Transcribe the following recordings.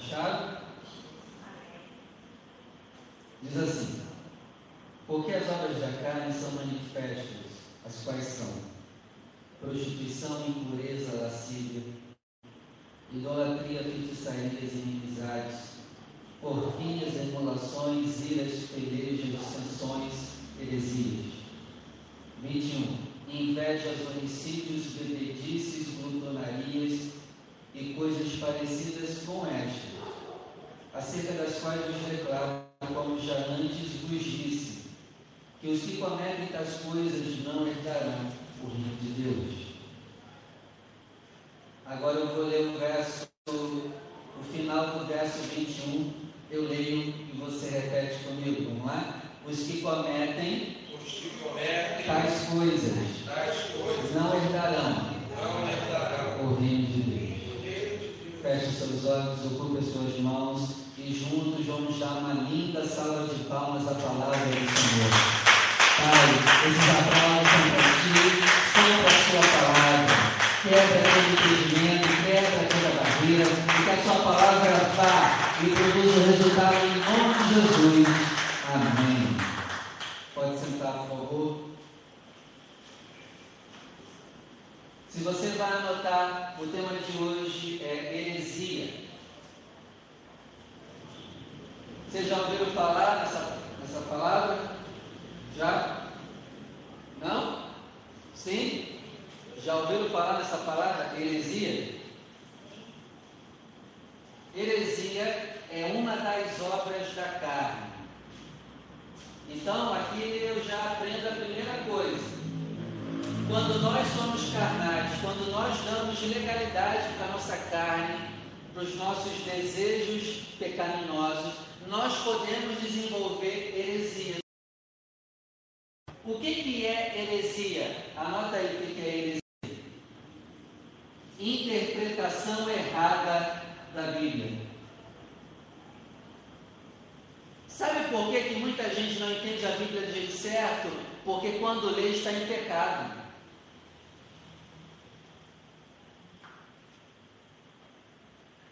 Acharam? Diz assim: Porque as obras da carne são manifestas, as quais são prostituição, impureza, lascívia, idolatria, feitiçarias, inimizades, porfias, emulações, iras, pelejas, dissensões, heresias. 21. Invejas, homicídios, bebedices, glutonarias e coisas parecidas com estas, acerca das quais vos declaro, como já antes vos disse, que os que cometem tais coisas não herdarão o reino de Deus. Agora eu vou ler o verso, o final do verso 21, eu leio e você repete comigo, vamos lá? Os que cometem, Os que cometem tais coisas tais coisas não herdarão não herdarão o reino de Deus. o reino de Deus. Feche seus olhos, ocupe as suas mãos e juntos vamos dar uma linda salva de palmas à palavra do Senhor. Pai, esses aplausos são para ti, são para a sua palavra. Quebra todo impedimento, quebra toda barreira, e que a sua palavra vá e produza o resultado em nome de Jesus. Amém. Pode sentar, por favor. Se você vai anotar, o tema de hoje é heresia. Vocês já ouviram falar nessa, nessa palavra? Já? Não? Sim? Já ouviram falar nessa palavra? Heresia? Heresia é uma das obras da carne. Então, aqui eu já aprendo a primeira coisa. Quando nós somos carnais, quando nós damos legalidade para a nossa carne, para os nossos desejos pecaminosos, nós podemos desenvolver heresia. O que, que é heresia? Anota aí o que, que é heresia. Interpretação errada da Bíblia. Sabe por que, que muita gente não entende a Bíblia do jeito certo? Porque quando lê está em pecado.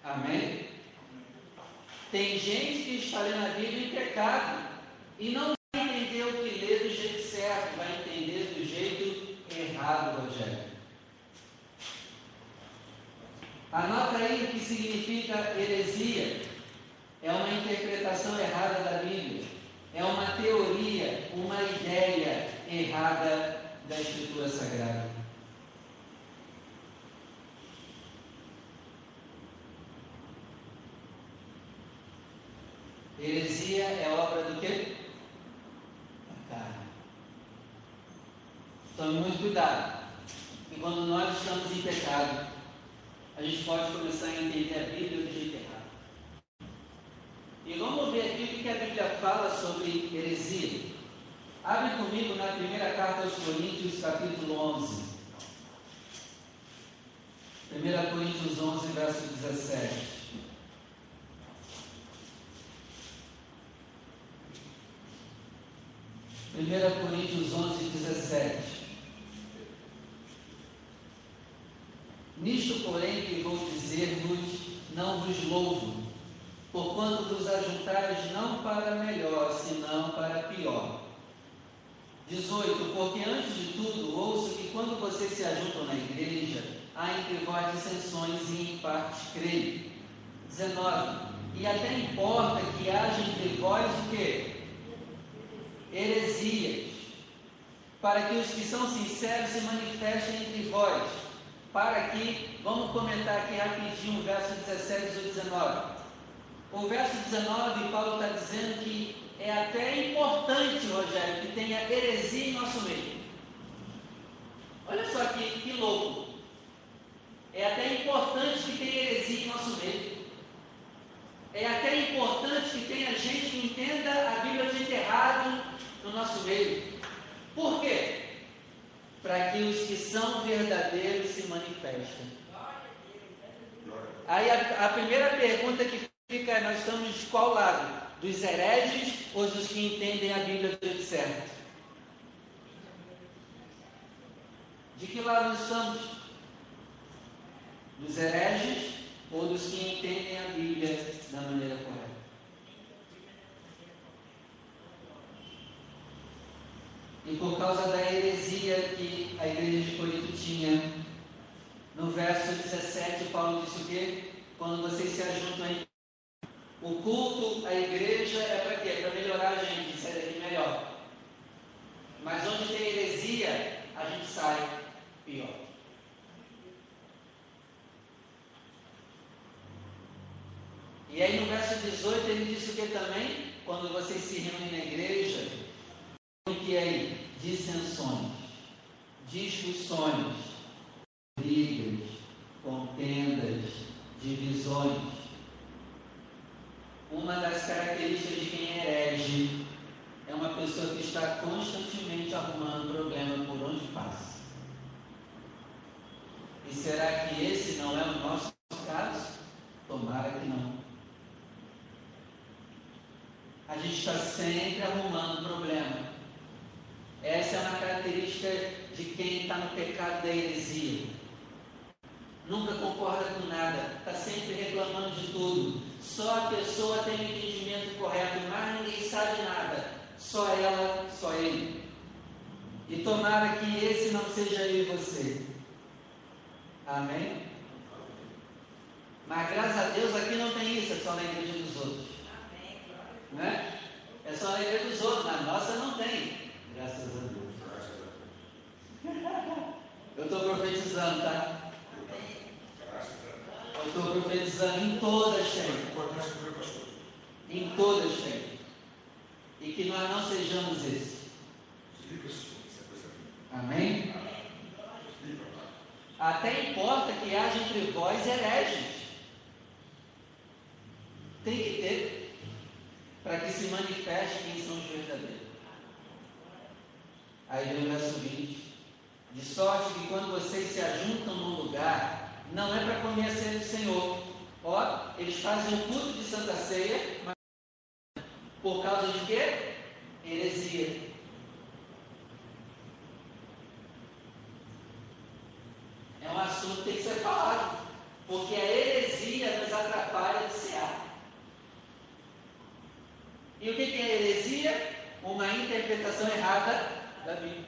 Amém? Tem gente que está lendo a Bíblia em pecado e não vai entender o que lê do jeito certo, vai entender do jeito errado, Rogério. Anota aí o que significa heresia. É uma interpretação errada da Bíblia. É uma teoria, uma ideia errada da Escritura Sagrada. Heresia é obra do quê? Da carne. Tome muito cuidado. E quando nós estamos em pecado, a gente pode começar a entender a Bíblia do jeito errado. E vamos ver aqui o que a Bíblia fala sobre heresia. Abre comigo na primeira carta aos Coríntios, capítulo 11. 1 Coríntios 11, verso 17. Primeira Coríntios 11, 17. Nisto, porém, que vou dizer-vos, não vos louvo, porquanto vos ajuntais não para melhor, senão para pior. 18. Porque antes de tudo, ouço que quando vocês se ajuntam na igreja, há entre vós dissensões e em parte creio. 19. E até importa que haja entre vós o quê? Heresias, para que os que são sinceros se manifestem entre vós para que, vamos comentar aqui rapidinho o verso 17 e 19. O verso 19, Paulo está dizendo que é até importante, Rogério, que tenha heresia em nosso meio. Olha só que, que louco. É até importante que tenha heresia em nosso meio. É até importante que tenha gente que entenda a Bíblia de errado no nosso meio. Por quê? para que os que são verdadeiros se manifestem. Aí a, a, primeira pergunta que fica é: nós estamos de qual lado? Dos hereges ou dos que entendem a Bíblia do certo? De que lado nós estamos? Dos hereges ou dos que entendem a Bíblia da maneira correta. E por causa da heresia que a igreja de Corinto tinha, no verso 17, Paulo disse o quê? Quando vocês se ajuntam em o culto, a igreja é para quê? Para melhorar a gente, sair daqui melhor. Mas onde tem heresia, a gente sai pior. E aí no verso 18 ele disse o que também? Quando vocês se reúnem na igreja, o que é aí? Dissensões, discussões, brigas, contendas, divisões. Uma das características de quem herege é uma pessoa que está constantemente arrumando problema por onde passa. E será que esse não é o nosso caso? Tomara que não. A gente está sempre arrumando problema. Essa é uma característica de quem está no pecado da heresia. Nunca concorda com nada, está sempre reclamando de tudo. Só a pessoa tem o entendimento correto, mas ninguém sabe nada. Só ela, só ele. E tomara que esse não seja eu e você. Amém? Mas graças a Deus aqui não tem isso, é só na igreja dos outros. Amém. Né? É só na igreja dos outros, na nossa não tem. Graças a Deus. Eu estou profetizando, tá? Eu estou profetizando em todas tem. Em todas tem. E que nós não sejamos esses. Amém? Até importa que haja entre vós hereges. Tem que ter para que se manifeste quem são os verdadeiros. Aí vem o verso 20. De sorte que quando vocês se ajuntam num lugar, não é para comer a ceia do Senhor. Ó, eles fazem o culto de Santa Ceia, mas por causa de quê? Heresia. É um assunto que tem que ser falado. Porque a heresia nos atrapalha de cear. E o que é heresia? Uma interpretação errada da Bíblia.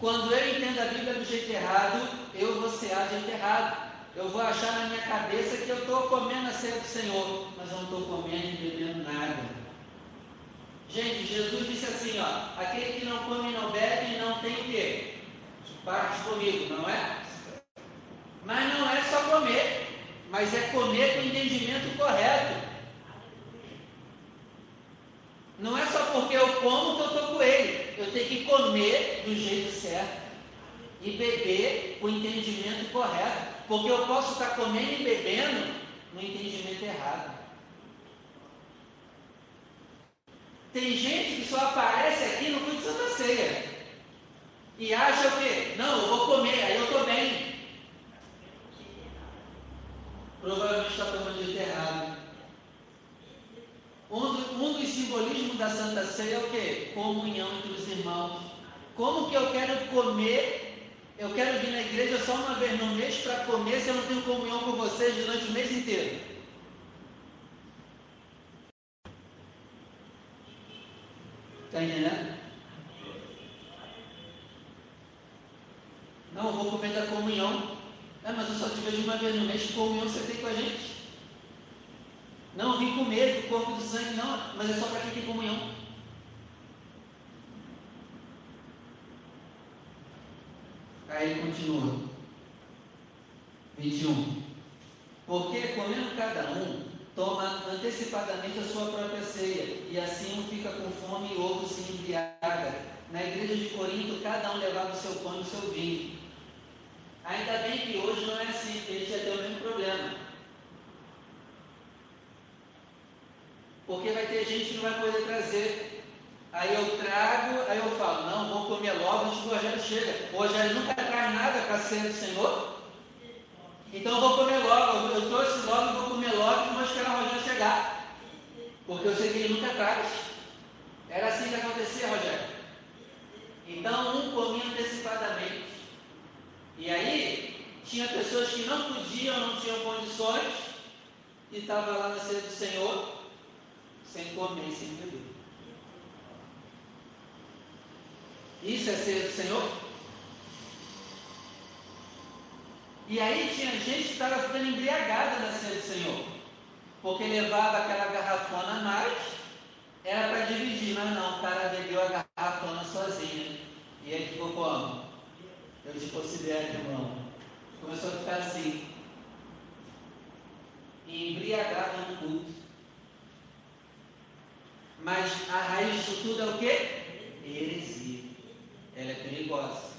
Quando eu entendo a Bíblia do jeito errado, eu vou cear de jeito errado. Eu vou achar na minha cabeça que eu estou comendo a ceia do Senhor, mas eu não estou comendo e bebendo nada. Gente, Jesus disse assim, ó, aquele que não come e não bebe não tem o quê? Parte comigo, não é? Mas não é só comer, mas é comer com o entendimento correto. Não é só porque eu como que eu estou com ele. Eu tenho que comer do jeito certo e beber com o entendimento correto. Porque eu posso estar comendo e bebendo no entendimento errado. Tem gente que só aparece aqui no culto de Santa Ceia. E acha o quê? Não, eu vou comer, aí eu estou bem. Provavelmente está tomando de errado. Um, um dos simbolismos da Santa Ceia é o quê? Comunhão entre os irmãos. Como que eu quero comer? Eu quero vir na igreja só uma vez no mês para comer se eu não tenho comunhão com vocês durante o mês inteiro. Está entendendo? Não, eu vou comer da comunhão. É, mas eu só te vejo uma vez no mês, que comunhão você tem com a gente? Não, vim comer do corpo do sangue, não, mas é só para quem tem comunhão. Aí ele continua. 21. Porque comendo cada um, toma antecipadamente a sua própria ceia, e assim um fica com fome e outro se embriaga. Na igreja de Corinto, cada um levava o seu pão e o seu vinho. Ainda bem que hoje não é assim, gente já tem o mesmo problema. Porque vai ter gente que não vai poder trazer. Aí eu trago, aí eu falo, não, vou comer logo antes que o Rogério chega. O Rogério nunca traz nada para ceia do Senhor. Então eu vou comer logo, eu trouxe logo, vou comer logo e vou esperar o Rogério chegar. Porque eu sei que ele nunca traz. Era assim que acontecia, Rogério. Então um comia antecipadamente. E aí, Tinha pessoas que não podiam, não tinham condições, e estavam lá na ceia do Senhor, sem comer sem beber. Isso é ceia do Senhor? E aí tinha gente que estava ficando embriagada na ceia do Senhor, porque levava aquela garrafona a mais, era para dividir, mas não, o cara bebeu a garrafona sozinho. E aí ficou como? Eu te considero irmão. Começou a ficar assim, embriagado no culto. Mas a raiz disso tudo é o quê? Heresia. Ela é perigosa.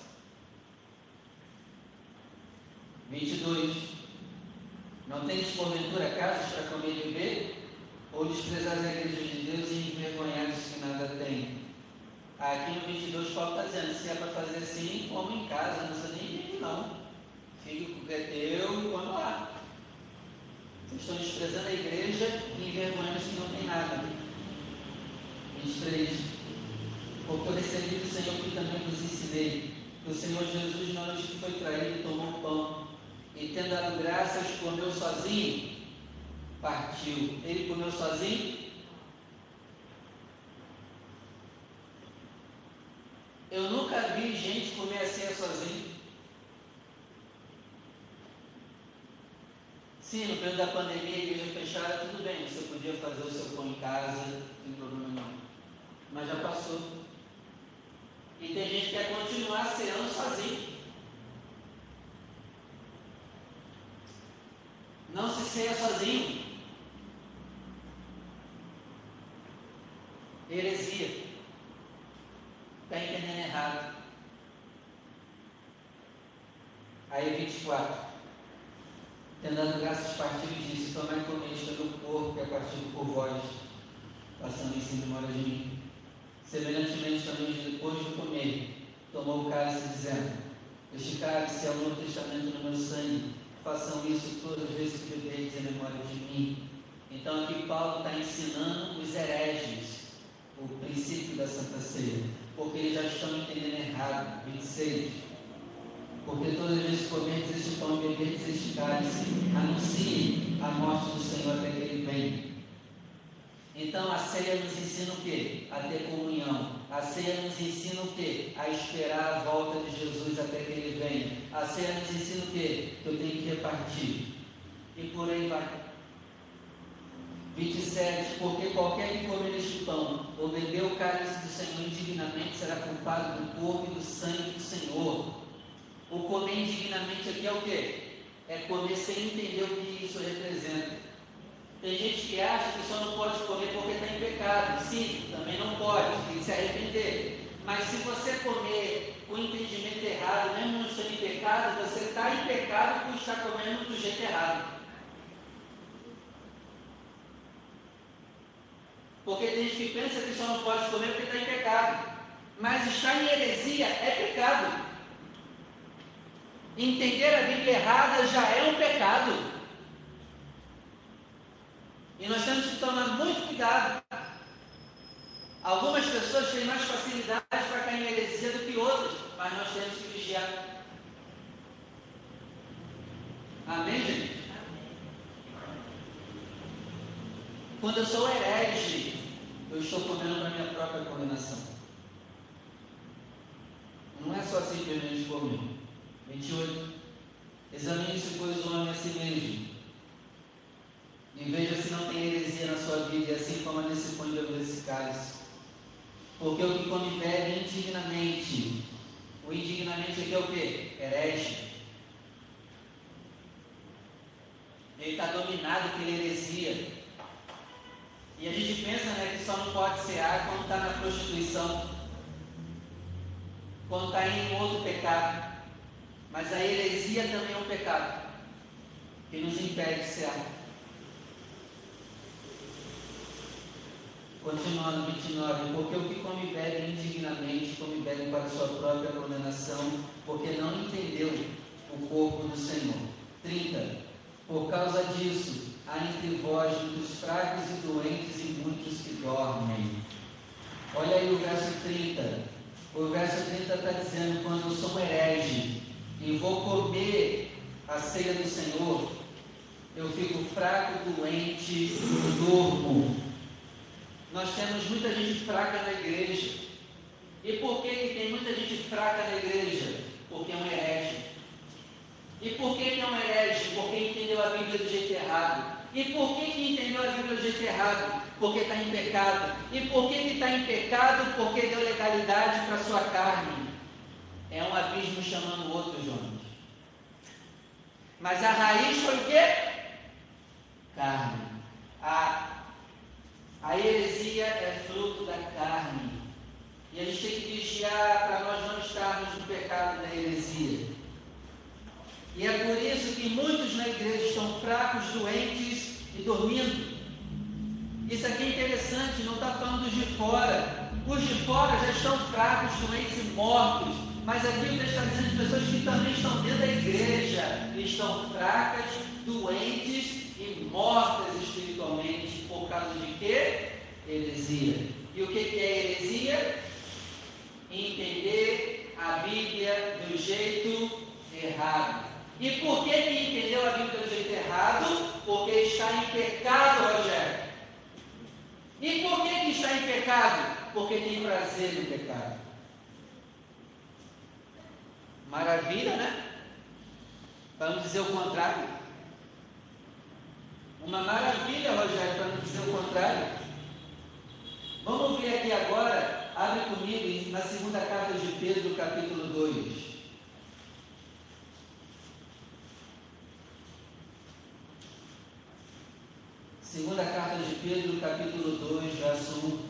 22. Não tens porventura casas para comer e beber? Ou desprezar a igreja de Deus e envergonhar os que nada têm? Aqui no 22 Paulo está dizendo, se é para fazer assim, como em casa, não precisa nem ir não. Fique com o que é teu e quando lá. Vocês estão desprezando a igreja e envergonhando que não têm nada. 23. Porque eu recebi do Senhor que também vos ensinei. Que o Senhor Jesus, na noite que foi traído, tomou o pão. E tendo dado graças, comeu sozinho, partiu. Ele comeu sozinho? Eu nunca vi gente comer a ceia sozinho. Sim, no período da pandemia, a igreja fechada, tudo bem, você podia fazer o seu pão em casa, tem problema não. Mas já passou. E tem gente que quer continuar ceando sozinho. Não se ceia sozinho. Heresia. Está entendendo errado. Aí 24. Tendo graças partiu e disse, tomai comer isto é do corpo que é partido por vós, passando em cima de memória de mim. Semelhantemente também depois de comer, tomou o cálice dizendo, este cálice é o Novo Testamento no meu sangue, façam isso todas as vezes que bebeis em memória de mim. Então aqui Paulo está ensinando os hereges o princípio da Santa Ceia porque eles já estão entendendo errado. 26. Porque todas as vezes que comerdes este pão e beberdes este cálice, anuncie a morte do Senhor até que ele venha. Então a ceia nos ensina o quê? A ter comunhão. A ceia nos ensina o quê? A esperar a volta de Jesus até que ele venha. A ceia nos ensina o quê? Que eu tenho que repartir. E por aí vai. 27, porque qualquer que comer este pão ou beber o cálice do Senhor indignamente será culpado do corpo e do sangue do Senhor. O comer indignamente aqui é o quê? É comer sem entender o que isso representa. Tem gente que acha que só não pode comer porque está em pecado. Sim, também não pode, tem que se arrepender. Mas se você comer com entendimento errado, mesmo não estando em pecado, você está em pecado por estar comendo do jeito errado. Porque tem gente que pensa que só não pode comer porque está em pecado. Mas estar em heresia é pecado. Entender a Bíblia errada já é um pecado. E nós temos que tomar muito cuidado. Algumas pessoas têm mais facilidade para cair em heresia do que outras, mas nós temos que vigiar. Amém, gente? Quando eu sou herege, eu estou condenando a minha própria condenação. Não é só simplesmente comer. 28. Examine-se, pois, o homem a si mesmo. E veja se não tem heresia na sua vida, e assim como nesse pão desse cálice. Porque o que come bebe indignamente. O indignamente aqui é o quê? Herege. Ele está dominado pela heresia. E a gente pensa né, que só não pode ser quando está na prostituição, quando está em outro pecado. Mas a heresia também é um pecado que nos impede de ser. Continuando 29, porque o que come bebe indignamente, come bebe para sua própria condenação, porque não entendeu o corpo do Senhor. 30. Por causa disso, há entre vós muitos fracos e doentes e muitos que dormem. Olha aí o verso 30. O verso 30 está dizendo: quando eu sou herege e vou comer a ceia do Senhor, eu fico fraco, doente durmo. Nós temos muita gente fraca na igreja. E por que, tem muita gente fraca na igreja? Porque é um herege. E por que, que é um herege? Porque entendeu a Bíblia do jeito errado. E por que, que entendeu a Bíblia do jeito errado? Porque está em pecado. E por que está em pecado? Porque deu legalidade para sua carne. É um abismo chamando outro, Jonas. Mas a raiz foi o quê? carne. A, a heresia é fruto da carne. E a gente tem que vigiar para nós não estarmos no pecado da heresia. E é por isso que muitos na igreja estão fracos, doentes e dormindo. Isso aqui é interessante, não está falando dos de fora. Os de fora já estão fracos, doentes e mortos. Mas aqui o está dizendo de pessoas que também estão dentro da igreja. Estão fracas, doentes e mortas espiritualmente por causa de quê? Heresia. E o que, que é heresia? Entender a Bíblia do jeito errado. E por que, que entendeu a Bíblia do jeito errado? Porque está em pecado, Rogério. E por que, que está em pecado? Porque tem prazer no pecado. Maravilha, né? Vamos dizer o contrário. Uma maravilha, Rogério, para não dizer o contrário. Vamos ver aqui agora, abre comigo na segunda carta de Pedro, capítulo 2. Segunda carta de Pedro, capítulo 2, verso 1.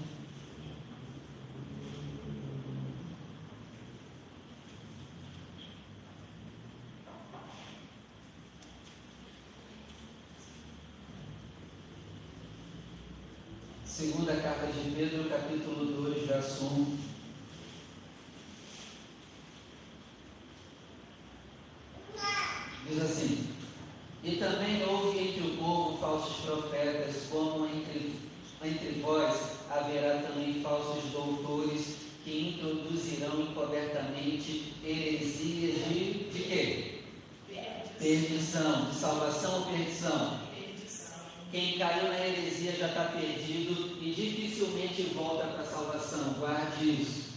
Segunda carta de Pedro, capítulo 2, verso 1. Diz assim: E também houve entre o povo falsos profetas, como entre, entre vós haverá também falsos doutores que introduzirão encobertamente heresias de, de quê? Perdição. De salvação ou perdição? Quem caiu na heresia já está perdido e volta para a salvação. Guarde isso.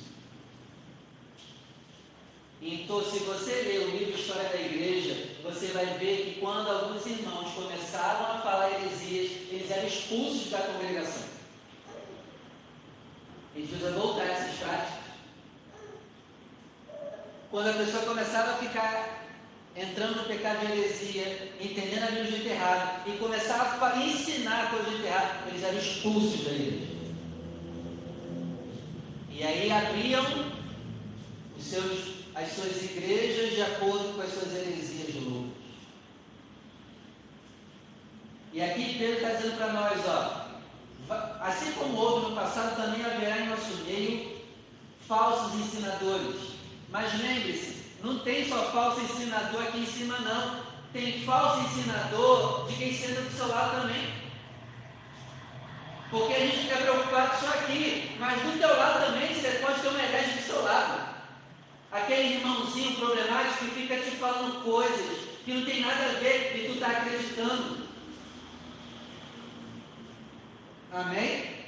Então, se você ler o livro História da Igreja, você vai ver que quando alguns irmãos começaram a falar heresias, eles eram expulsos da congregação. A gente precisa voltar a essas práticas. Quando a pessoa começava a ficar entrando no pecado de heresia, entendendo a Bíblia de jeito errado, e começar a ensinar a coisa de jeito errado, eles eram expulsos da igreja. E aí abriam seus, as suas igrejas de acordo com as suas heresias loucas. E aqui Pedro está dizendo para nós, ó, assim como houve no passado, também haverá em nosso meio falsos ensinadores. Mas lembre-se, não tem só falso ensinador aqui em cima, não. Tem falso ensinador de quem senta do seu lado também. Porque a gente fica preocupado só aqui, mas do teu lado também você pode ter uma herege do seu lado. Aquele irmãozinho problemático que fica te falando coisas que não tem nada a ver e tu está acreditando. Amém?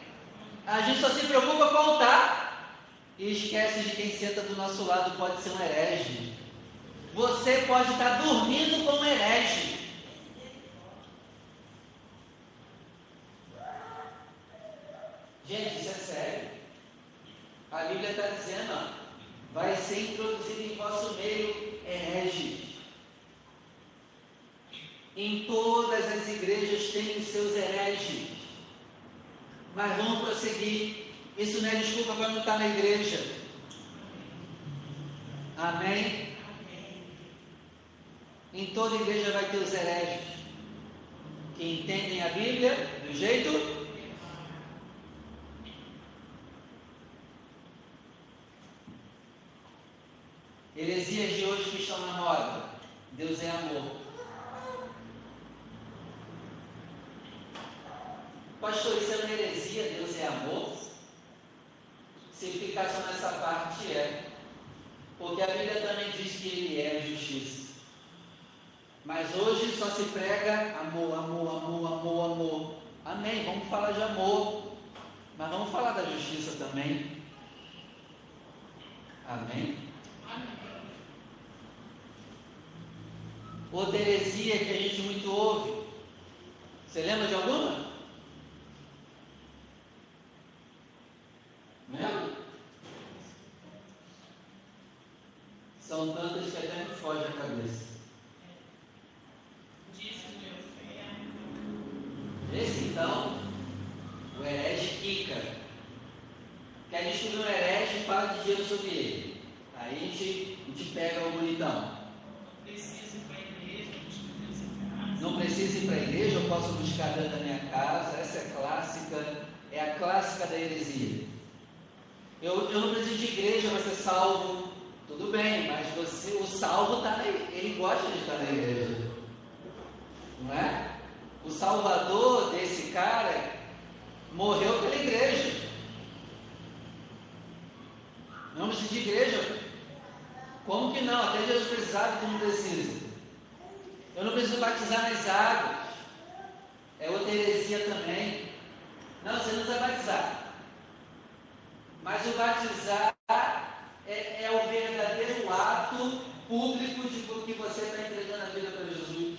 A gente só se preocupa com o altar e esquece de quem senta do nosso lado pode ser um herege. Você pode estar dormindo com um herege. Gente, isso é sério. A Bíblia está dizendo, ó, vai ser introduzido em vosso meio herege. Em todas as igrejas tem os seus hereges. Mas vamos prosseguir. Isso não é desculpa para não estar na igreja. Amém? Em toda igreja vai ter os hereges que entendem a Bíblia do jeito Heresias de hoje que estão na moda. Deus é amor. Pastor, isso é uma heresia, Deus é amor? Se ficar só nessa parte, é. Porque a Bíblia também diz que Ele é justiça. Mas hoje só se prega amor, amor, amor, amor, amor. Amém. Vamos falar de amor. Mas vamos falar da justiça também. Amém. Outra heresia que a gente muito ouve. Você lembra de alguma? São tantas que até me foge a cabeça. Esse então, o herege Kika. Que a gente um herege e fala de dinheiro sobre ele. Aí a gente, a gente pega o bonitão. Não precisa ir para a igreja, eu posso buscar dentro da minha casa. Essa é clássica, é a clássica da heresia. Eu, eu não preciso de igreja para ser salvo. Tudo bem, mas você, o salvo está na ele gosta de estar na igreja. Não é? O salvador desse cara morreu pela igreja. Não precisa de igreja. Como que não? Até Jesus precisava que não precisa. Eu não preciso batizar nas águas. É outra heresia também. Não, você não precisa batizar. Mas o batizar é, é o verdadeiro ato público de que você está entregando a vida para Jesus.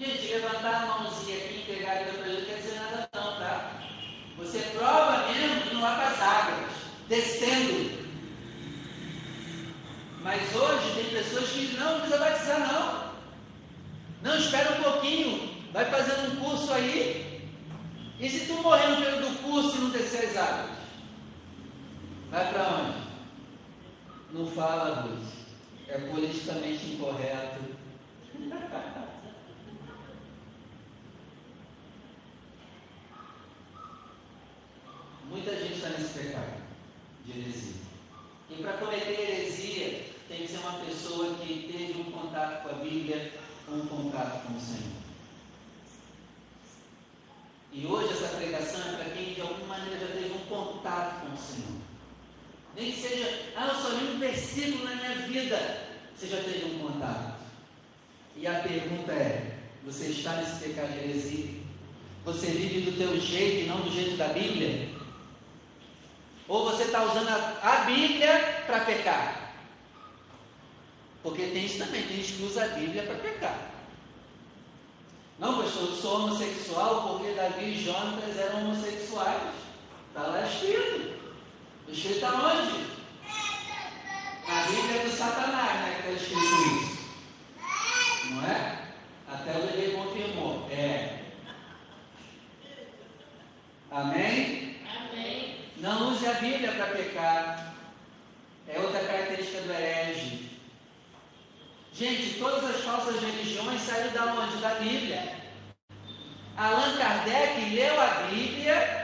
Gente, levantar a mãozinha aqui e entregar a vida para Jesus não quer dizer nada não, tá? Você prova mesmo para as águas, descendo. Mas hoje tem pessoas que não, não precisa batizar não. Não, espera um pouquinho, vai fazendo um curso aí. E se tu morrer no meio do curso e não descer as águas? Vai para onde? Não fala, Luz. É politicamente incorreto. Muita gente está nesse pecado de heresia. E para cometer heresia, tem que ser uma pessoa que teve um contato com a Bíblia, um contato com o Senhor. E hoje essa pregação é para quem de alguma maneira já teve um contato com o Senhor. Nem que seja, ah, eu só li um versículo na minha vida. Você já teve um contato. E a pergunta é: você está nesse pecado de heresia? Você vive do teu jeito e não do jeito da Bíblia? Ou você está usando a, a Bíblia para pecar? Porque tem isso também, tem gente que usa a Bíblia para pecar. Não, pastor, eu sou homossexual porque Davi e Jonatas eram homossexuais. Está lá escrito. Escrito aonde? A Bíblia do Satanás, né? Que está escrito isso. Não é? Até o bebê confirmou. É. Amém? Amém. Não use a Bíblia para pecar. É outra característica do herege. Gente, todas as falsas religiões saíram da onde? Da Bíblia. Allan Kardec leu a Bíblia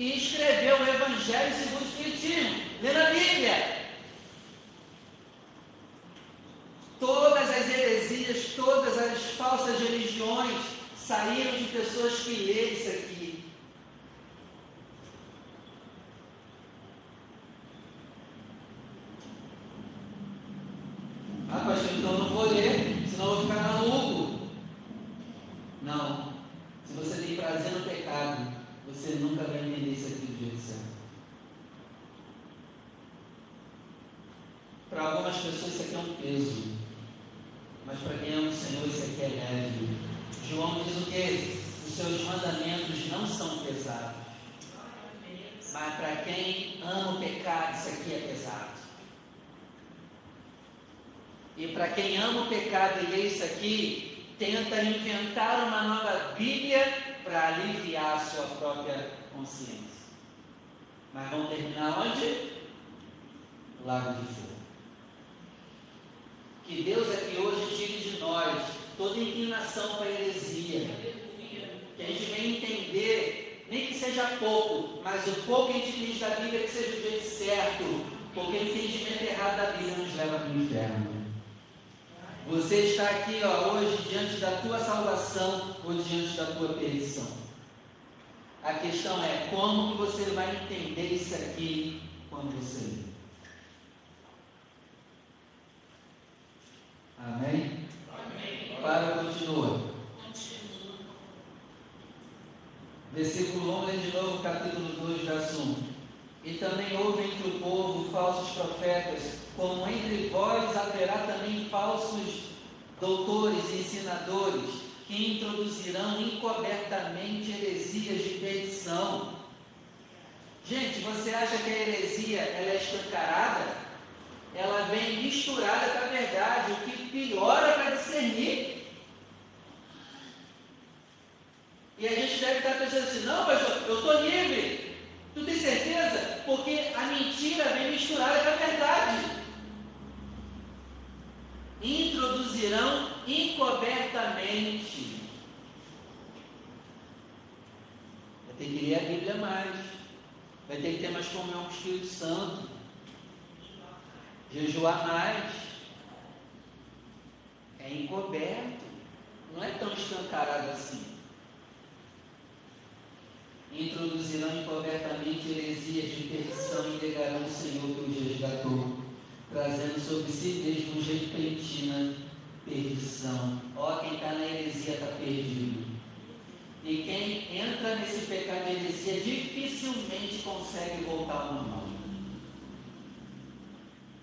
e escreveu o Evangelho segundo o Espiritismo, lendo a Bíblia. Todas as heresias, todas as falsas religiões saíram de pessoas que leram isso aqui. Ah, pastor, então eu não vou ler, senão eu vou ficar maluco. Não. Se você tem prazer no pecado, você nunca vai entender isso aqui do jeito certo. Para algumas pessoas isso aqui é um peso. Mas para quem ama o Senhor, isso aqui é leve. João diz o quê? Os seus mandamentos não são pesados. Mas para quem ama o pecado, isso aqui é pesado. E para quem ama o pecado e aqui, tenta inventar uma nova Bíblia para aliviar a sua própria consciência. Mas vão terminar onde? Lago de fogo. Que Deus aqui hoje tire de nós toda inclinação para a heresia. Que a gente venha entender, nem que seja pouco, mas o pouco que a gente entende da Bíblia que seja do jeito certo. Porque o entendimento errado da Bíblia nos leva para o inferno. Você está aqui ó, hoje diante da tua salvação ou diante da tua perdição. A questão é como que você vai entender isso aqui quando você lê. Amém? Amém. para continua. Versículo 1, lê de novo, capítulo 2, verso 1. E também houve entre o povo falsos profetas, como entre vós haverá também falsos doutores e ensinadores, que introduzirão encobertamente heresias de perdição. Gente, você acha que a heresia ela é escancarada? Ela vem misturada com a verdade, o que piora para discernir. E a gente deve estar pensando assim, não, pastor, eu estou livre. Tu tem certeza? Porque a mentira vem misturada com a verdade. Introduzirão encobertamente. Vai ter que ler a Bíblia mais. Vai ter que ter mais comunhão com o Espírito Santo. Jejuar mais. É encoberto. Não é tão escancarado assim introduzirão encobertamente heresias de perdição e negarão o Senhor que os resgatou, trazendo sobre si mesmo repentina perdição. Ó, quem está na heresia está perdido. E quem entra nesse pecado de heresia dificilmente consegue voltar ao normal.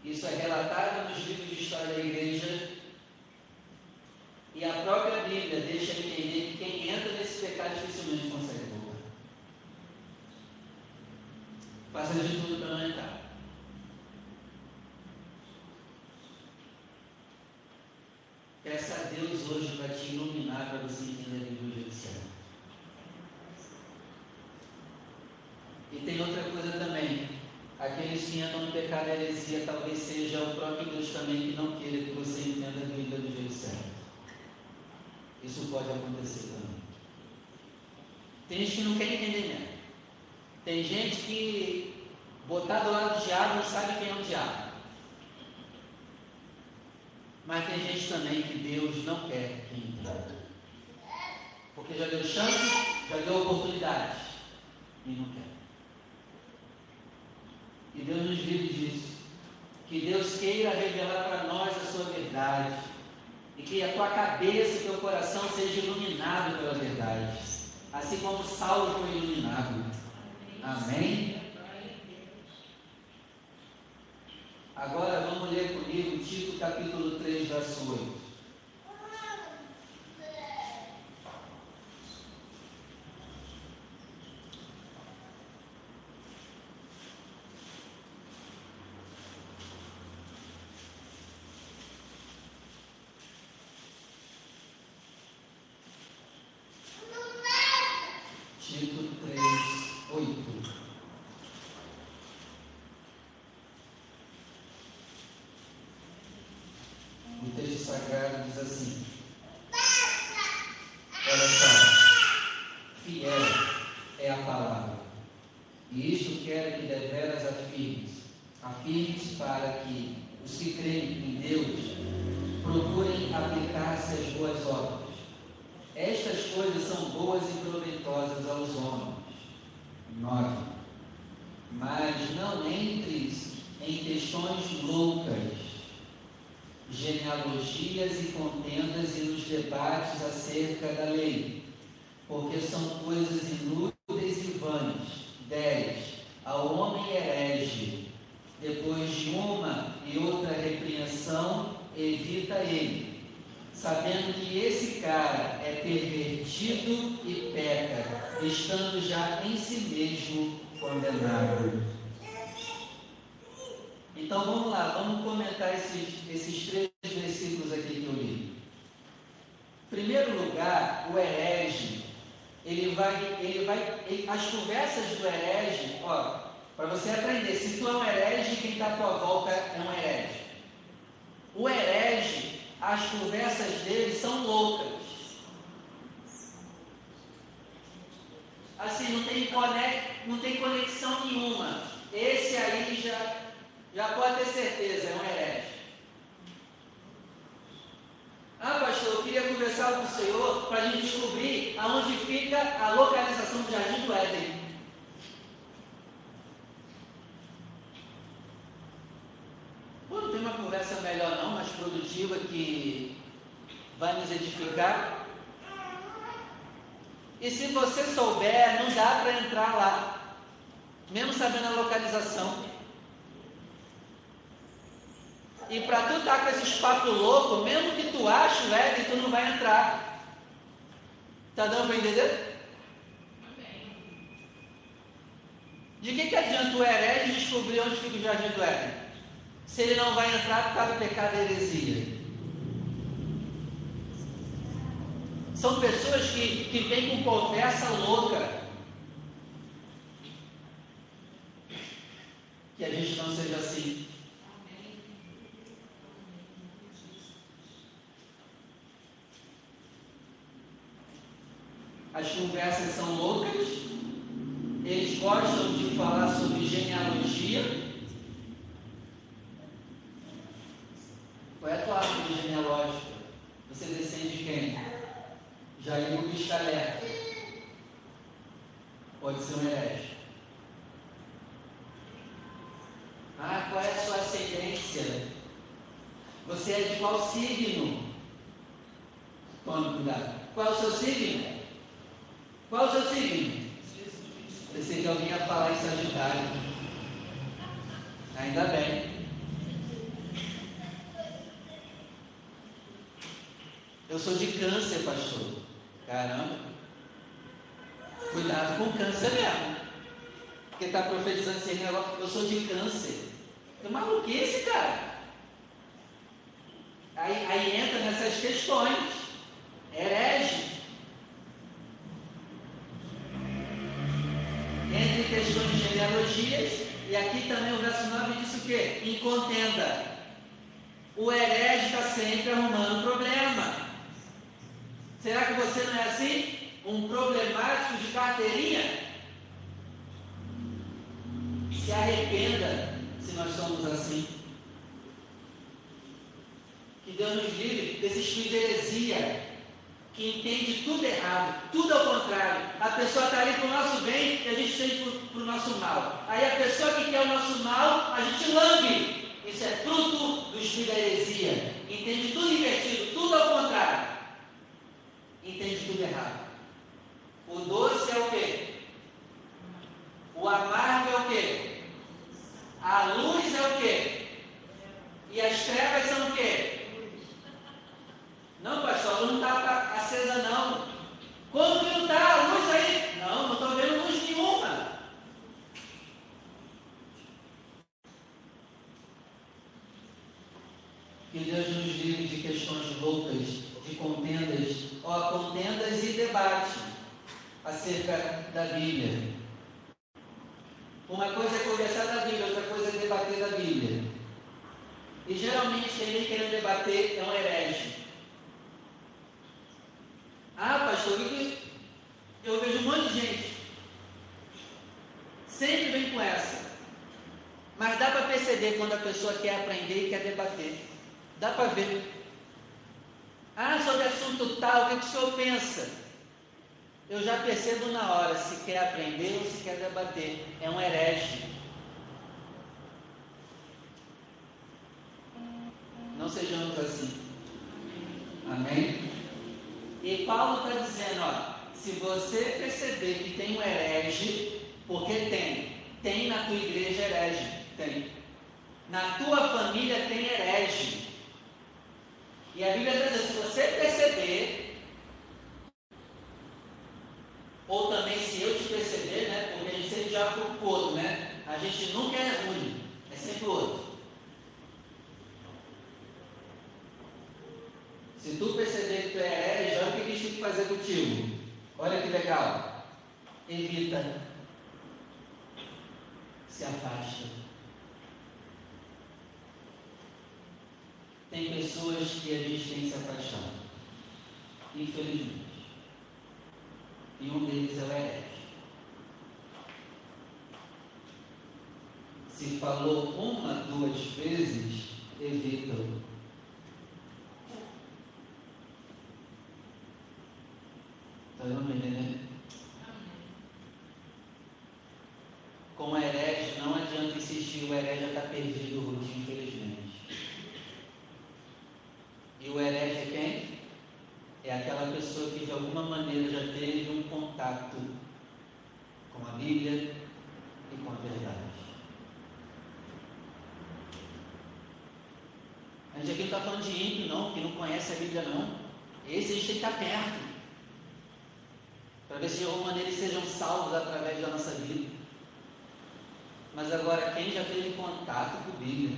Isso é relatado nos livros de história da igreja. E a própria Bíblia deixa entender que quem entra nesse pecado dificilmente consegue voltar. Faça de tudo para não entrar. Peça a Deus hoje para te iluminar, para você entender a Bíblia judicial. E tem outra coisa também. Aqueles e heresia talvez seja o próprio Deus também que não queira que você entenda a Bíblia do jeito certo. Isso pode acontecer também. Tem gente que não quer entender mesmo. Tem gente que botar do lado do diabo não sabe quem é o diabo. Mas tem gente também que Deus não quer que entenda. Porque já deu chance, já deu oportunidade. E não quer. Deus nos livre disso. Que Deus queira revelar para nós a sua verdade. E que a tua cabeça e teu coração seja iluminado pela verdade. Assim como Saulo foi iluminado. Amém? Agora vamos ler comigo Tito capítulo 3, verso 8. Sagrado diz assim: E se você souber, não dá para entrar lá, mesmo sabendo a localização. E para tu estar tá com esses papos loucos, mesmo que tu ache leve, tu não vai entrar. Tá dando para entender? De que, que adianta o herege descobrir onde fica o jardim do Éden? Se ele não vai entrar por causa do pecado e heresia. São pessoas que, que vêm com conversa louca. Que a gente não seja assim. As conversas são loucas, eles gostam de falar sobre genealogia. Qual é a tua árvore genealógica? Você descende de quem? Jair Biscalé. Pode ser um herege. Ah, qual é a sua ascendência? Você é de qual signo? Tome cuidado. Qual é o seu signo? Qual é o seu signo? Pensei que alguém ia falar em Sagitário. Ainda bem. Eu sou de câncer, pastor. Caramba. Cuidado com câncer mesmo. Porque está profetizando esse negócio. Eu sou de câncer. Que maluquice, cara. Aí, aí entra nessas questões. Herege. entre questões de genealogias, e aqui também o verso 9 diz o quê? Em contenda. O herege está sempre arrumando problema. Será que você não é assim? Um problemático de carteirinha? Se arrependa se nós somos assim. Que Deus nos livre desse espírito de heresia que entende tudo errado, tudo ao contrário. A pessoa está ali para o nosso bem e a gente tem para o nosso mal. Aí a pessoa que quer o nosso mal, a gente lambe. Isso é fruto do espírito da heresia. Entende tudo invertido, tudo ao contrário. Entende tudo errado. O doce é o quê? O amargo é o quê? A luz é o quê? E as trevas são o quê? Não, pastor, a luz não está acesa não. Como que não está a luz aí? Não, não estou vendo luz nenhuma. Que Deus nos livre de questões loucas, de contendas, ó, contendas e debate acerca da Bíblia. Uma coisa é conversar da Bíblia, outra coisa é debater da Bíblia. E geralmente quem vem querendo debater é um herege. Ah, pastor, eu vejo um monte de gente. Sempre vem com essa. Mas dá para perceber quando a pessoa quer aprender e quer debater. Dá para ver. Ah, sobre assunto tal, o que, que o senhor pensa? Eu já percebo na hora se quer aprender ou se quer debater. É um herege. Não sejamos assim. Amém? E Paulo está dizendo, ó, se você perceber que tem um herege, porque tem, tem na tua igreja herege, tem. Na tua família tem herege. E a Bíblia está dizendo, se você perceber, ou também se eu te perceber, né? Porque a gente sempre joga para o outro, né? A gente nunca é ruim, é sempre o outro. Se tu perceber que tu é herege, olha o que Cristo tem que fazer contigo. Olha que legal. Evita. Se afasta. Tem pessoas que a gente tem se afastar. Infelizmente. E um deles é o herege. Se falou uma, duas vezes, evita-o. Está dando entender? Com o herege, não adianta insistir, o herege já está perdido, Ruth, infelizmente. E o herege é quem? aquela pessoa que de alguma maneira já teve um contato com a Bíblia e com a verdade. A gente aqui não está falando de ímpio, não, que não conhece a Bíblia, não. Esse a gente tem que estar perto. Para ver se de alguma maneira eles sejam salvos através da nossa vida. Mas agora, quem já teve contato com a Bíblia,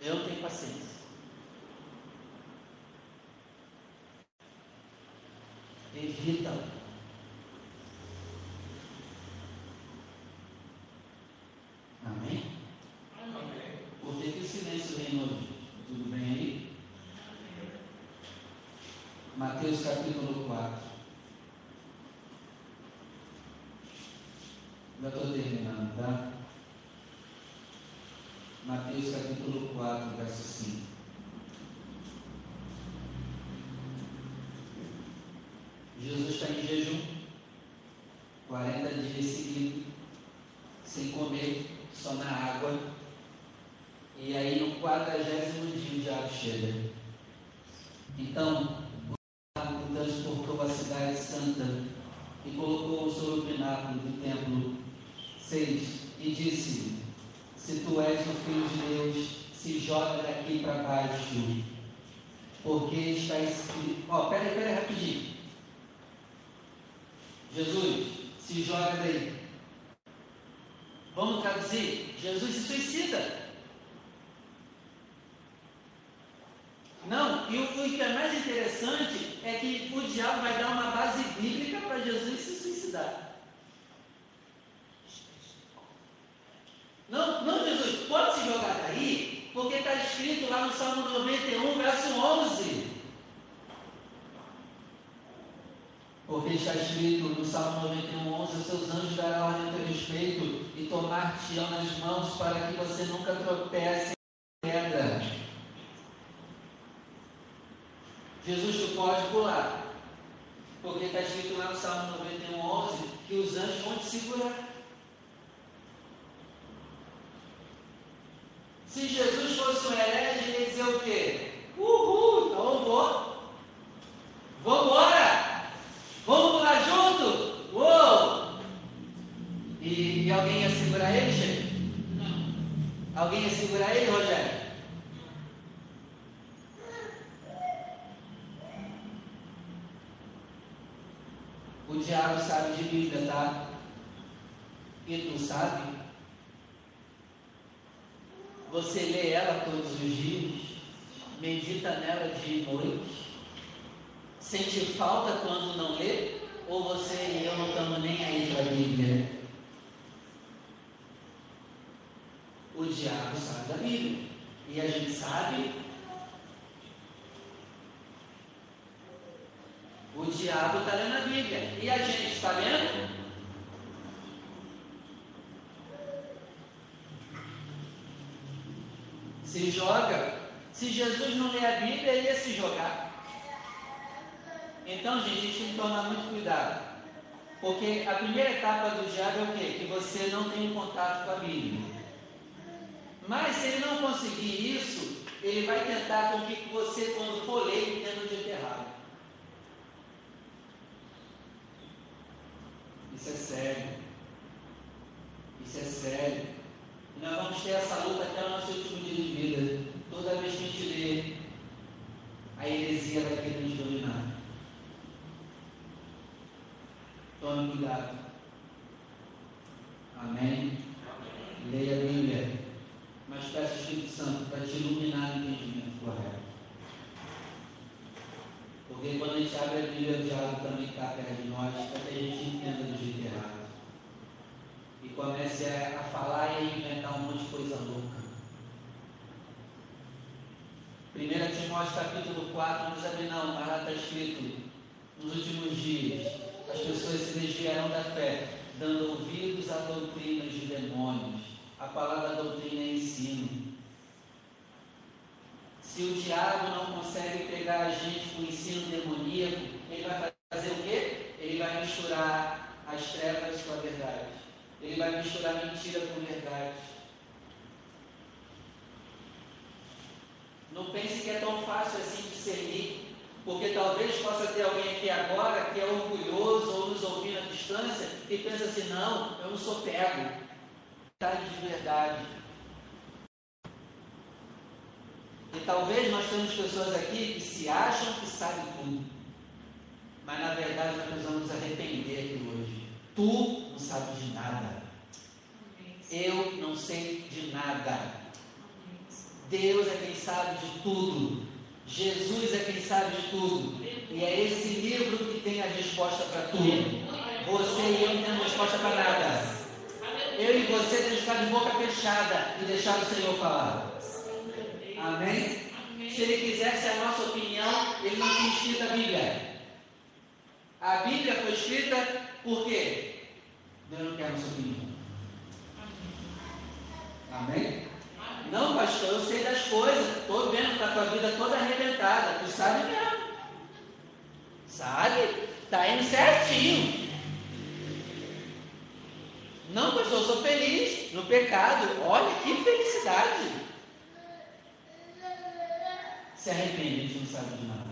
eu não tenho paciência. Evita. Amém? Amém. Por que, que o silêncio reinou? Tudo bem aí? Mateus capítulo 4. Já estou terminando, tá? Mateus capítulo 4, verso 5. Jesus está em jejum, 40 dias seguidos, sem comer, só na água. E aí no quadragésimo dia o diabo chega. Então, o diabo transportou a cidade santa e colocou sobre o pináculo do templo 6 e disse: Se tu és o filho de Deus, se joga daqui para baixo. Porque está escrito. Ó, oh, peraí, peraí, rapidinho. Jesus, se joga daí. Vamos traduzir? Jesus se suicida. Não, e o, o, que é mais interessante é que o diabo vai dar uma base bíblica para Jesus se suicidar. Não, não, Jesus, pode se jogar daí, porque está escrito lá no Salmo 91, verso 11. Porque está escrito no Salmo 91, 11: Os seus anjos darão ordem a teu respeito e tomar-te-ão nas mãos para que você nunca tropece em pedra. Jesus, tu pode pular. Porque está escrito lá no Salmo 91, 11 que os anjos vão te segurar. Se Jesus fosse um herege, ele ia dizer o quê? Uhul, então eu vou. Vamos embora! Vamos pular junto! Uou! E, e alguém ia segurar ele, gente? Não. Alguém ia segurar ele, Rogério? O diabo sabe de Bíblia, tá? E tu sabe? Você lê ela todos os dias, medita nela dia e noite, falta quando não lê, ou você e eu não estamos nem aí para a Bíblia? O diabo sabe da Bíblia, e a gente sabe. O diabo está lendo a Bíblia, e a gente está lendo? se joga. Se Jesus não lê a Bíblia, ele ia se jogar. Então, gente, a gente tem que tomar muito cuidado. Porque a primeira etapa do diabo é o quê? Que você não tem contato com a Bíblia. Mas se ele não conseguir isso, ele vai tentar com que você, quando for ler, entenda o jeito errado. Isso é sério. Isso é sério. E nós vamos ter essa luta até o nosso último dia de vida. Toda vez que a gente lê, a heresia vai querer nos dominar. Tome cuidado. Amém? Leia a Bíblia. Mas peça o Espírito Santo para te iluminar o entendimento correto. Porque quando a gente abre a Bíblia, o diabo também está perto de nós para que a gente entenda do jeito errado e comece a, a falar e a inventar um monte de coisa louca. 1 Timóteo capítulo 4 não diz abrir não, mas lá está escrito, nos últimos dias, as pessoas se desviarão da fé, dando ouvidos a doutrinas de demônios. A palavra doutrina é ensino. Se o diabo não consegue pegar a gente com o ensino demoníaco, ele vai fazer o quê? Ele vai misturar as trevas com a verdade. Ele vai misturar mentira com verdade. Não pense que é tão fácil assim discernir, talvez possa ter alguém aqui agora que é orgulhoso ou nos ouvindo à distância e pensa assim: não, eu não sou pego. Está de verdade. E talvez nós temos pessoas aqui que se acham que sabem tudo. Mas na verdade nós precisamos nos arrepender aqui hoje. Tu não sabes de nada. Eu não sei de nada. Deus é quem sabe de tudo. Jesus é quem sabe de tudo. E é esse livro que tem a resposta para tudo. Você e eu não temos resposta para nada. Eu e você temos que ficar de boca fechada e deixar o Senhor falar. Amém? Se ele quisesse a nossa opinião, ele não tinha escrito a Bíblia. A Bíblia foi escrita por quê? Deus não quer a nossa opinião. Amém? Não, pastor, eu sei das coisas. Estou vendo que a tua vida toda arrebentada. Tu sabe mesmo. Sabe? Está indo certinho. Não, pastor, eu sou feliz no pecado. Olha que felicidade. Se arrepende, a gente não sabe de nada.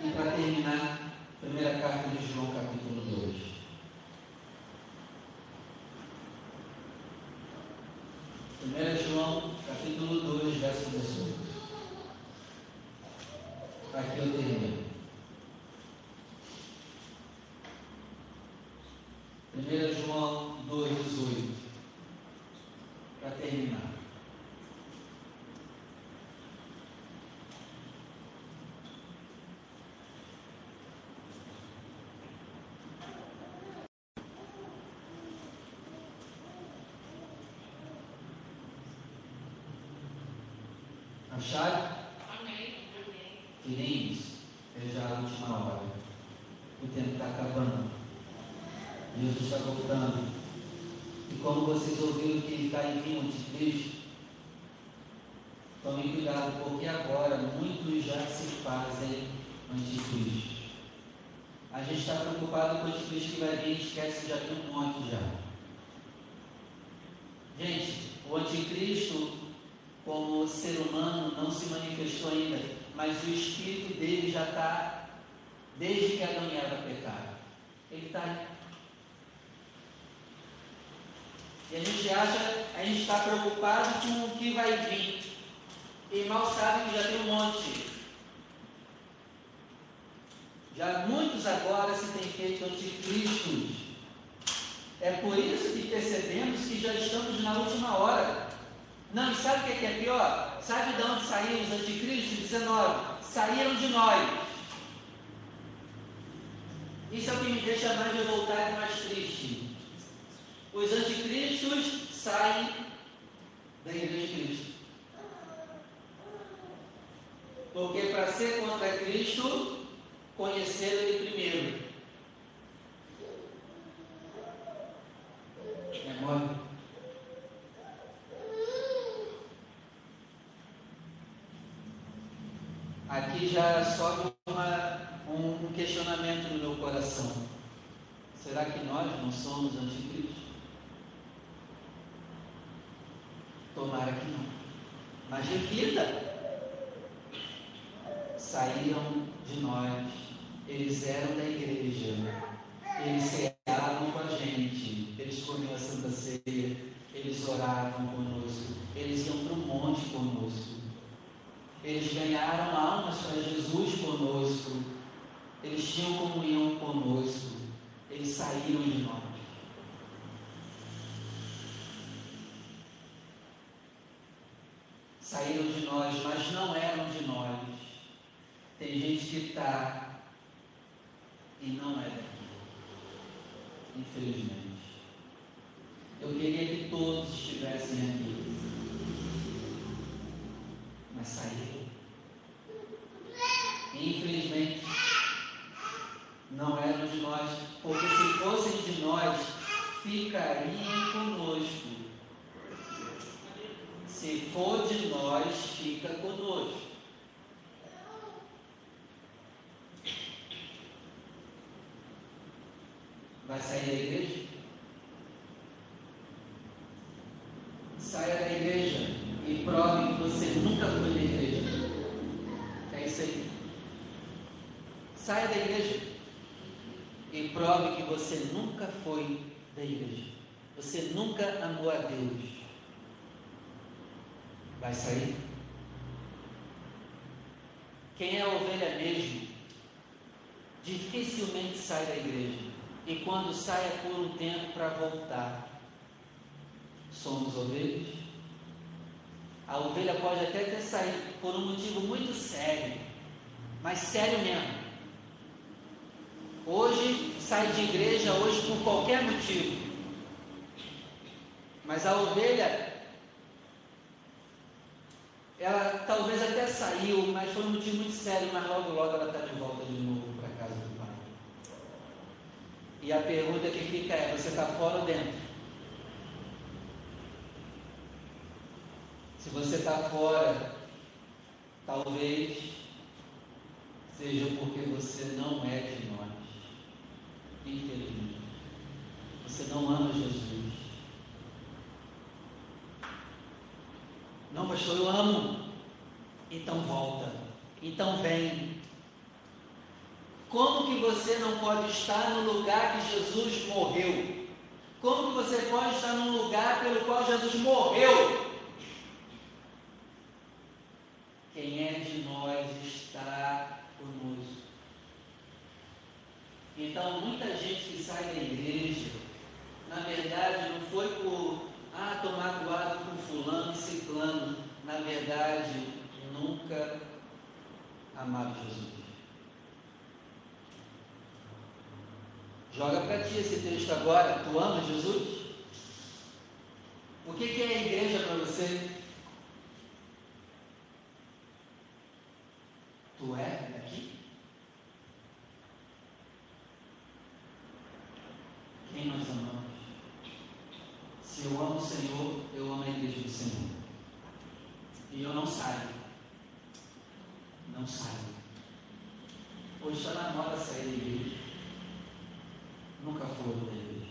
E para terminar, primeira carta de João, capítulo 2. Primeira João, capítulo 2, verso 18. Aqui eu termino. Primeira João 2, 18. Para terminar. Acharam? Filhinhos, é já a última hora. O tempo está acabando. Jesus está voltando. E como vocês ouviram que está em vinho anticristo, tomem cuidado, porque agora muitos já se fazem anticristo. A gente está preocupado com o anticristo que vai vir e esquece que já tem um monte já. Gente, o anticristo como ser humano não se manifestou ainda, mas o espírito dele já está, desde que Adão e Eva pecaram. Ele está aí. E a gente acha, a gente está preocupado com o que vai vir. E mal sabe que já tem um monte. Já muitos agora se têm feito anticristos. É por isso que percebemos que já estamos na última hora. Não, e sabe o que é pior? Sabe de onde saíram os anticristos? 19. Saíram de nós. Isso é o que me deixa mais revoltado e mais triste. Os anticristos saem da igreja de Cristo. Porque para ser contra Cristo, conheceram Ele primeiro. Memória. Aqui já sobe uma, um, questionamento no meu coração. Será que nós não somos anticristos? Tomara que não. Mas reflita. Saíram de nós, eles eram da igreja, eles ceavam com a gente, eles comiam a Santa Ceia, eles oravam conosco, eles iam para o monte conosco, eles ganharam almas para Jesus conosco, eles tinham comunhão conosco, eles saíram de nós. saíram de nós, mas não eram de nós. Tem gente que está e não é daqui. Infelizmente. Eu queria que todos estivessem aqui. Mas saíram. Infelizmente, não eram de nós, porque se fossem de nós, ficariam conosco. Se for de nós, fica conosco. Vai sair da igreja? Saia da igreja. prove que você nunca foi da igreja. É isso aí. Saia da igreja e prove que você nunca foi da igreja. Você nunca amou a Deus. Vai sair? Quem é ovelha mesmo, dificilmente sai da igreja. E quando sai é por um tempo para voltar. Somos ovelhas? A ovelha pode até ter saído por um motivo muito sério, mas sério mesmo. Hoje sai de igreja hoje por qualquer motivo. Mas a ovelha, ela talvez até saiu, mas foi um motivo muito sério, mas logo logo ela está de volta de novo para a casa do Pai. E a pergunta que fica é: você está fora ou dentro? Se você está fora, talvez seja porque você não é de nós. Infelizmente. Você não ama Jesus. Não, pastor, eu amo. Então volta. Então vem. Como que você não pode estar no lugar que Jesus morreu? Como que você pode estar num lugar pelo qual Jesus morreu? Quem é de nós está conosco. Então, muita gente que sai da igreja, na verdade, não foi por ah, tomar guarda com fulano e ciclano. Na verdade, nunca amaram Jesus. Joga para ti esse texto agora. Tu ama Jesus? O que, que é a igreja para você? Tu é aqui? Quem nós amamos? Se eu amo o Senhor, eu amo a igreja do Senhor. E eu não saio. Não saio. Hoje está na moda sair da igreja. Nunca foi da igreja.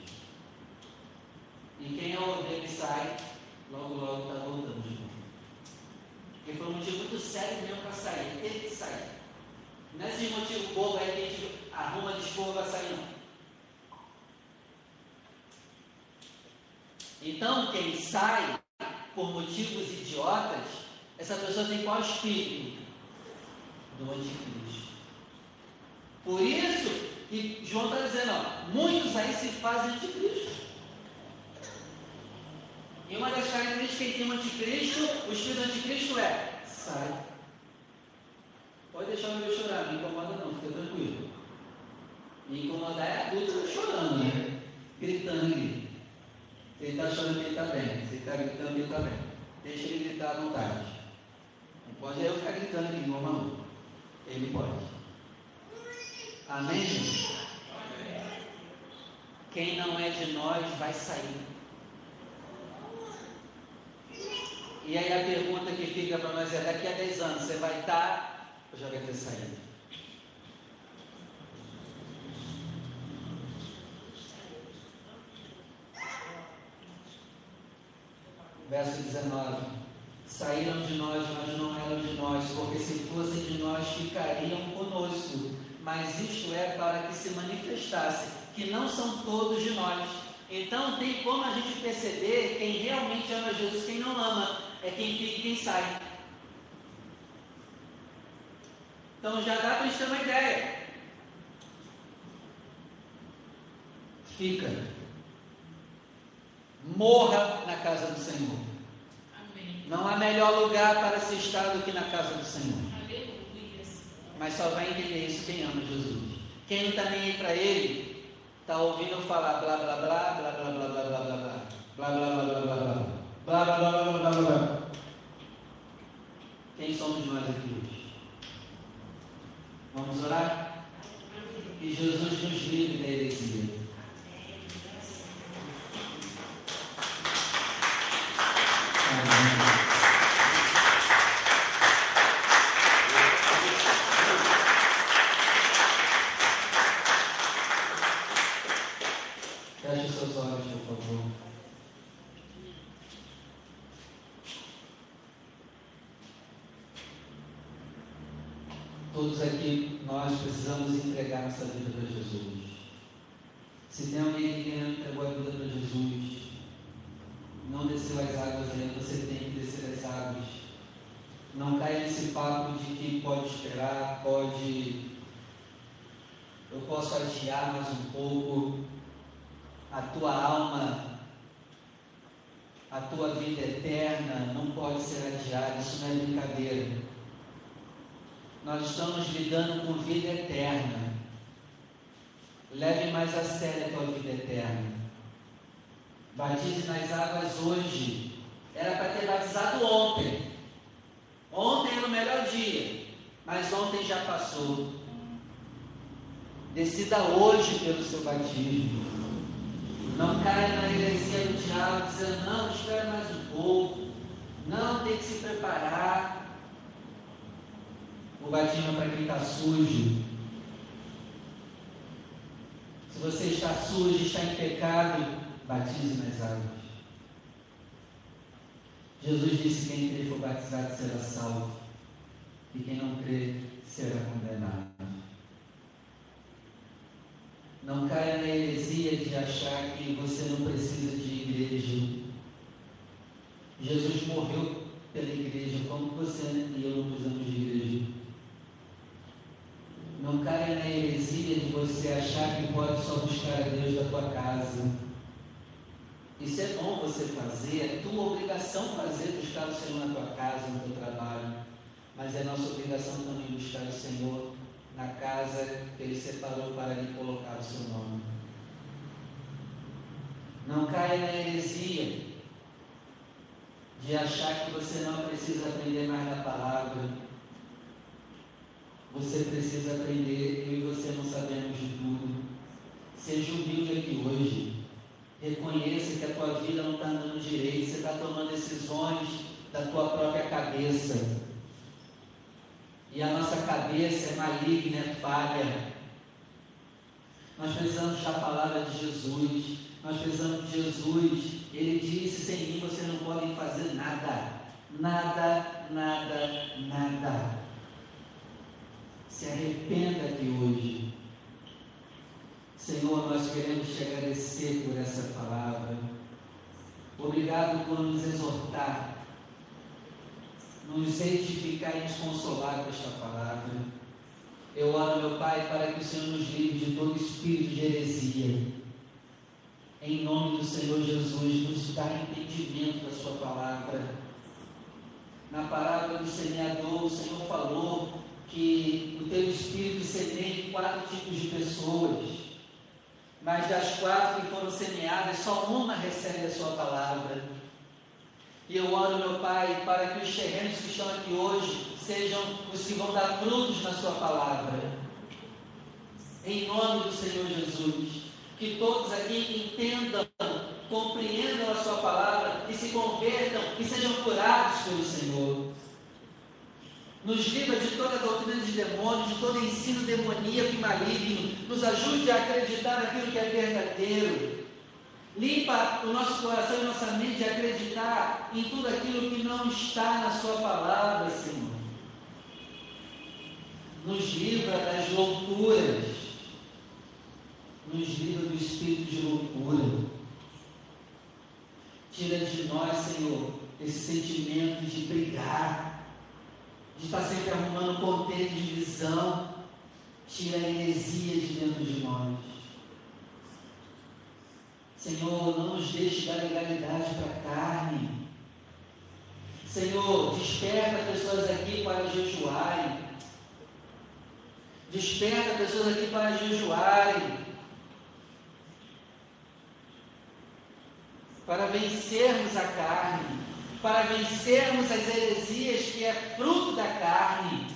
E quem é ovelha que sai, logo logo está voltando de novo. Porque foi um motivo muito sério mesmo para sair. Teve que sair. Não é esse motivo bobo aí que a gente arruma desculpa para sair, não. Então, quem sai por motivos idiotas, essa pessoa tem qual espírito? Do anticristo. Por isso que João está dizendo, ó, muitos aí se fazem anticristo. E uma das características que tem o anticristo, o espírito do anticristo é sai. Pode deixar o meu chorar, não me incomoda não, fica tranquilo. Me incomodar é adulto chorando, né? Gritando ali. Se ele está chorando, ele está bem. Se ele está gritando, ele está bem. Deixa ele gritar à vontade. Não pode eu ficar gritando aqui igual maluco. Ele pode. Amém, gente? Quem não é de nós vai sair. E aí a pergunta que fica para nós é: daqui a 10 anos você vai estar ou já vai ter saído? Verso 19: Saíram de nós, mas não eram de nós, porque se fossem de nós ficariam conosco. Mas isto é para que se manifestasse que não são todos de nós. Então tem como a gente perceber quem realmente ama Jesus, quem não ama, é quem fica e quem sai. Então já dá para a gente ter uma ideia. Fica. Morra na casa do Senhor. Amém. Não há melhor lugar para se estar do que na casa do Senhor. Aleluia. Mas só vai entender isso quem ama Jesus. Quem não está nem aí para Ele, está ouvindo falar blá blá blá, blá blá blá blá blá blá blá, blá blá blá blá blá blá, blá blá blá blá blá blá blá. Quem somos nós aqui hoje? Vamos orar? Que Jesus nos livre da heresia. Amém. Feche seus olhos, por favor. Todos aqui nós precisamos entregar nossa vida para Jesus. Se tem alguém que não entregou a vida para Jesus, não desceu as águas ainda, você tem que descer as águas. Não caia nesse papo de que pode esperar, pode. Eu posso adiar mais um pouco. A tua alma, a tua vida eterna não pode ser adiada, isso não é brincadeira. Nós estamos lidando com vida eterna. Leve a a tua vida eterna. Batize nas águas hoje. Era para ter batizado ontem. Ontem era o melhor dia, mas ontem já passou. Decida hoje pelo seu batismo. Não caia na heresia do diabo, dizendo, não, espera mais um pouco. Não, tem que se preparar. O batismo é para quem está sujo. Se você está sujo, está em pecado, batize nas águas. Jesus disse: quem crê for batizado será salvo, e quem não crê será condenado. Não caia na heresia de achar que você não precisa de igreja. Jesus morreu pela igreja, como você e eu não precisamos de igreja. Não caia na heresia de você achar que pode só buscar a Deus da tua casa. Isso é bom você fazer, é tua obrigação fazer, buscar o Senhor na tua casa, no teu trabalho. Mas obrigação também buscar o Senhor na casa que Ele separou para lhe colocar o seu nome. Não caia na heresia de achar que você não precisa aprender mais da palavra. Você precisa aprender, eu e você não sabemos de tudo. Seja humilde aqui hoje. Reconheça que a tua vida não está andando direito, você está tomando decisões da tua própria cabeça. E a nossa cabeça é maligna, é falha. Nós precisamos da palavra de Jesus. Nós precisamos de Jesus. Ele disse: sem mim vocês não podem fazer nada. Nada, nada, nada. Se arrependa aqui hoje. Senhor, nós queremos te agradecer por essa palavra. Obrigado por nos exortar, nos edificar e nos consolar com esta palavra. Eu oro, meu Pai, para que o Senhor nos livre de todo espírito de heresia. Em nome do Senhor Jesus, nos dá entendimento da Sua palavra. Na palavra do semeador, o Senhor falou que o teu espírito semeia em quatro tipos de pessoas mas das quatro que foram semeadas, só uma recebe a sua palavra. E eu oro, meu Pai, para que os terrenos que estão aqui hoje sejam os que vão dar frutos na Sua palavra. Em nome do Senhor Jesus. Que todos aqui entendam, compreendam a Sua palavra e se convertam e sejam curados pelo Senhor. Nos livra de toda doutrina de demônios, de todo ensino demoníaco e maligno. Nos ajude a acreditar naquilo que é verdadeiro. Limpa o nosso coração e nossa mente de acreditar em tudo aquilo que não está na Sua palavra, Senhor. Nos livra das loucuras. Nos livra do espírito de loucura. Tira de nós, Senhor, esse sentimento de brigar de estar sempre arrumando contexto de divisão, tira a heresia de dentro de nós. Senhor, não nos deixe dar legalidade para a carne. Senhor, desperta pessoas aqui para jejuarem. Desperta pessoas aqui para jejuarem. Para vencermos a carne para vencermos as heresias que é fruto da carne.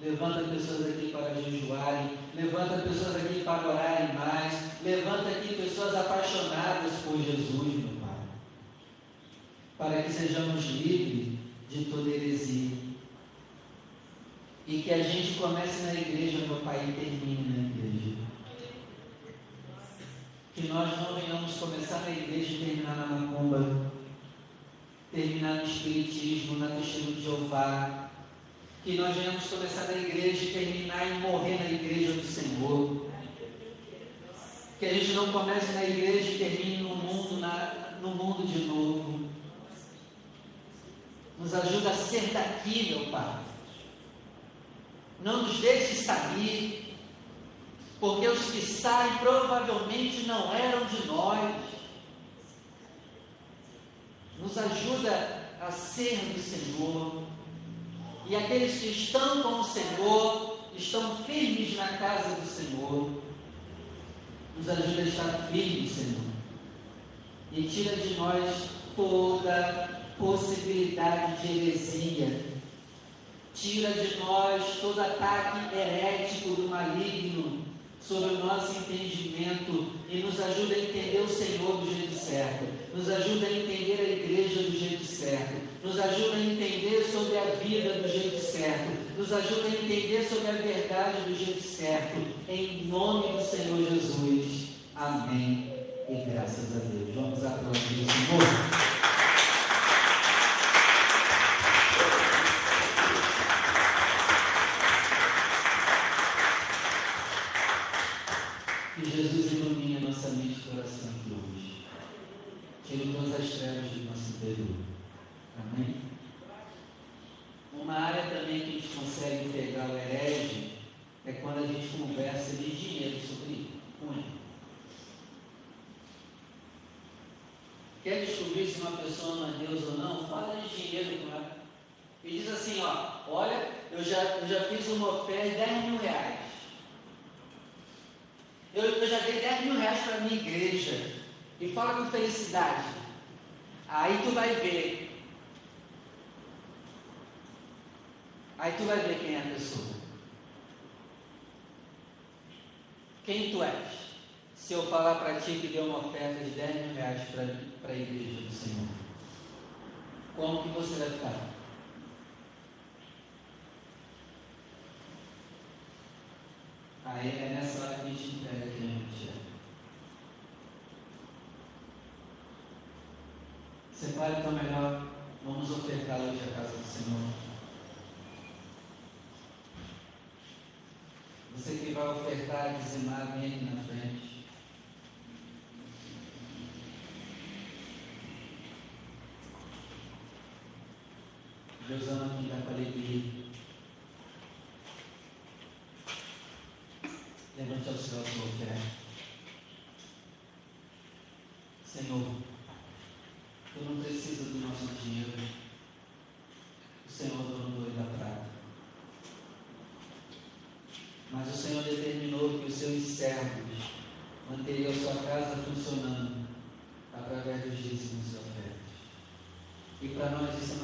Levanta pessoas aqui para jejuarem, levanta pessoas aqui para orarem mais, levanta aqui pessoas apaixonadas por Jesus, meu Pai, para que sejamos livres de toda heresia. E que a gente comece na igreja, meu Pai, e termine na igreja. Que nós não venhamos começar na igreja e terminar na macumba terminar no Espiritismo, na Testemunha de Jeová. Que nós venhamos começar na igreja e terminar e morrer na igreja do Senhor. Que a gente não comece na igreja e termine no mundo, na, no mundo de novo. Nos ajuda a ser daqui, meu Pai. Não nos deixe sair, porque os que saem provavelmente não eram de nós. Nos ajuda a ser do Senhor. E aqueles que estão com o Senhor estão firmes na casa do Senhor. Nos ajuda a estar firmes, Senhor. E tira de nós toda possibilidade de heresia. Tira de nós todo ataque herético do maligno sobre o nosso entendimento e nos ajuda a entender o Senhor do jeito certo, nos ajuda a entender a igreja do jeito certo, nos ajuda a entender sobre a vida do jeito certo, nos ajuda a entender sobre a verdade do jeito certo, em nome do Senhor Jesus. Amém. E graças a Deus. Vamos aplaudir o Senhor. Que Jesus ilumine a nossa mente e coração aqui hoje. Tire todas as trevas do nosso interior. Amém? Uma área também que a gente consegue pegar o herege é quando a gente conversa de dinheiro sobre com ele. Quer descobrir se uma pessoa não é Deus ou não? Fala de dinheiro com ela. E diz assim, ó, olha, eu já, eu já fiz uma oferta de 10 mil reais. Eu, eu já dei 10 mil reais para a minha igreja. E fala com felicidade. Aí tu vai ver. Aí tu vai ver quem é a pessoa. Quem tu és? Se eu falar para ti que deu uma oferta de 10 mil reais para a igreja do Senhor. Como que você vai ficar? Aí é nessa hora que a gente entrega quem a gente é. Separe então melhor, vamos ofertar hoje a casa do Senhor. Você que vai ofertar dizimar, vem aqui na frente. Deus ama quem dá com alegria. Levante ao céu a sua oferta. Senhor, tu não precisa do nosso dinheiro. O Senhor é dono do ouro da prata. Mas o Senhor determinou que os seus servos manteriam a sua casa funcionando através dos dízimos e ofertas. E para nós isso é